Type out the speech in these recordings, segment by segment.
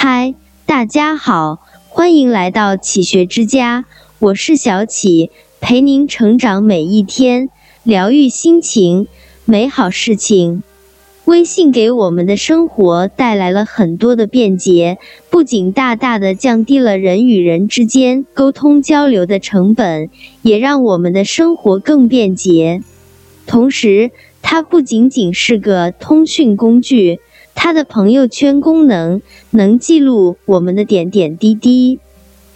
嗨，大家好，欢迎来到启学之家，我是小启，陪您成长每一天，疗愈心情，美好事情。微信给我们的生活带来了很多的便捷，不仅大大的降低了人与人之间沟通交流的成本，也让我们的生活更便捷。同时，它不仅仅是个通讯工具。它的朋友圈功能能记录我们的点点滴滴，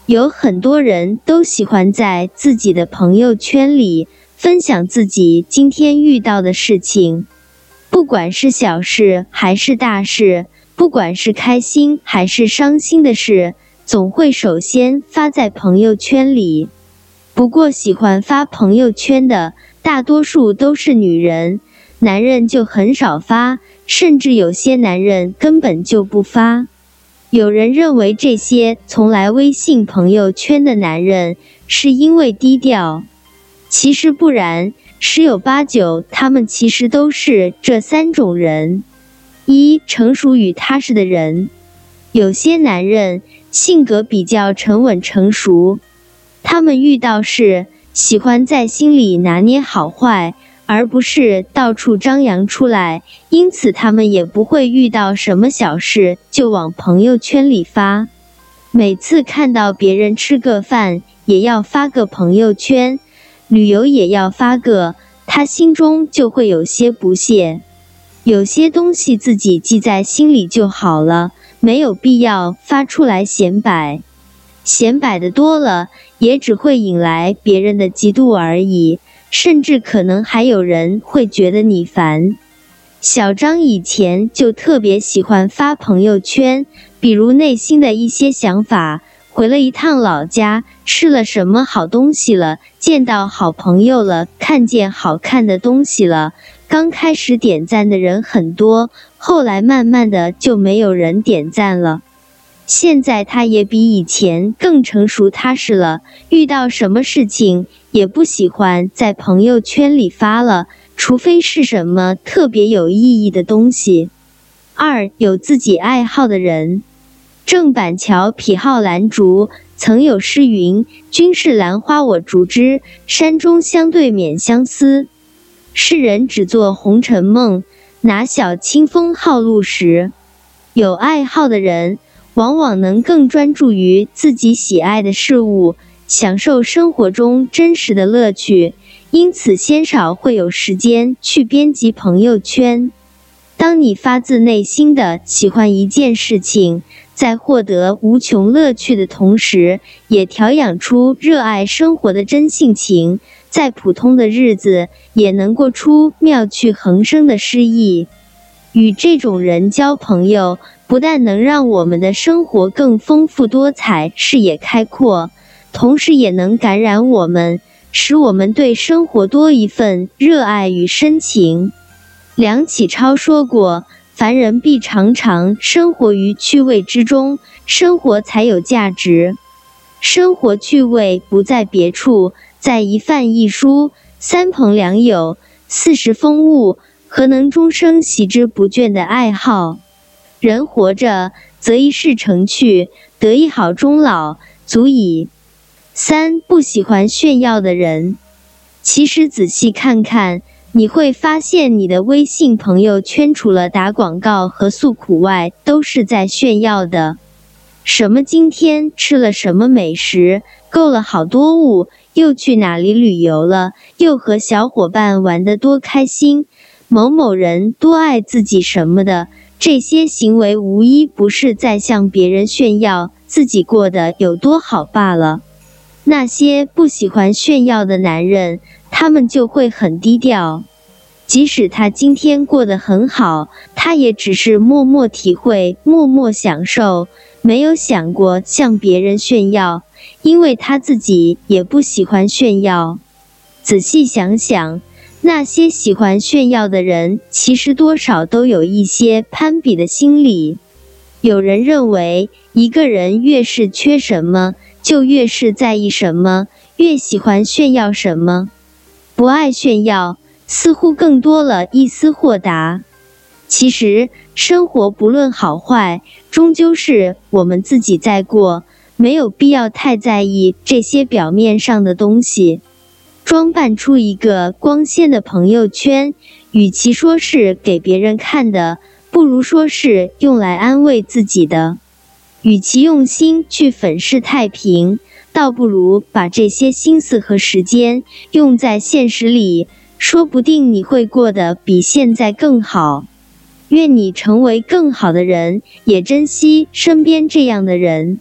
有很多人都喜欢在自己的朋友圈里分享自己今天遇到的事情，不管是小事还是大事，不管是开心还是伤心的事，总会首先发在朋友圈里。不过，喜欢发朋友圈的大多数都是女人。男人就很少发，甚至有些男人根本就不发。有人认为这些从来微信朋友圈的男人是因为低调，其实不然，十有八九他们其实都是这三种人：一、成熟与踏实的人。有些男人性格比较沉稳成熟，他们遇到事喜欢在心里拿捏好坏。而不是到处张扬出来，因此他们也不会遇到什么小事就往朋友圈里发。每次看到别人吃个饭，也要发个朋友圈；旅游也要发个，他心中就会有些不屑。有些东西自己记在心里就好了，没有必要发出来显摆。显摆的多了，也只会引来别人的嫉妒而已。甚至可能还有人会觉得你烦。小张以前就特别喜欢发朋友圈，比如内心的一些想法，回了一趟老家，吃了什么好东西了，见到好朋友了，看见好看的东西了。刚开始点赞的人很多，后来慢慢的就没有人点赞了。现在他也比以前更成熟踏实了，遇到什么事情也不喜欢在朋友圈里发了，除非是什么特别有意义的东西。二有自己爱好的人，郑板桥癖好兰竹，曾有诗云：“君是兰花我竹枝，山中相对免相思。”世人只做红尘梦，哪晓清风好路时。有爱好的人。往往能更专注于自己喜爱的事物，享受生活中真实的乐趣，因此鲜少会有时间去编辑朋友圈。当你发自内心的喜欢一件事情，在获得无穷乐趣的同时，也调养出热爱生活的真性情，在普通的日子也能过出妙趣横生的诗意。与这种人交朋友。不但能让我们的生活更丰富多彩、视野开阔，同时也能感染我们，使我们对生活多一份热爱与深情。梁启超说过：“凡人必常常生活于趣味之中，生活才有价值。生活趣味不在别处，在一饭一书、三朋两友、四时风物，何能终生习之不倦的爱好？”人活着，则一事成趣，得一好终老，足矣。三不喜欢炫耀的人，其实仔细看看，你会发现你的微信朋友圈除了打广告和诉苦外，都是在炫耀的。什么今天吃了什么美食，购了好多物，又去哪里旅游了，又和小伙伴玩得多开心，某某人多爱自己什么的。这些行为无一不是在向别人炫耀自己过得有多好罢了。那些不喜欢炫耀的男人，他们就会很低调。即使他今天过得很好，他也只是默默体会、默默享受，没有想过向别人炫耀，因为他自己也不喜欢炫耀。仔细想想。那些喜欢炫耀的人，其实多少都有一些攀比的心理。有人认为，一个人越是缺什么，就越是在意什么，越喜欢炫耀什么。不爱炫耀，似乎更多了一丝豁达。其实，生活不论好坏，终究是我们自己在过，没有必要太在意这些表面上的东西。装扮出一个光鲜的朋友圈，与其说是给别人看的，不如说是用来安慰自己的。与其用心去粉饰太平，倒不如把这些心思和时间用在现实里，说不定你会过得比现在更好。愿你成为更好的人，也珍惜身边这样的人。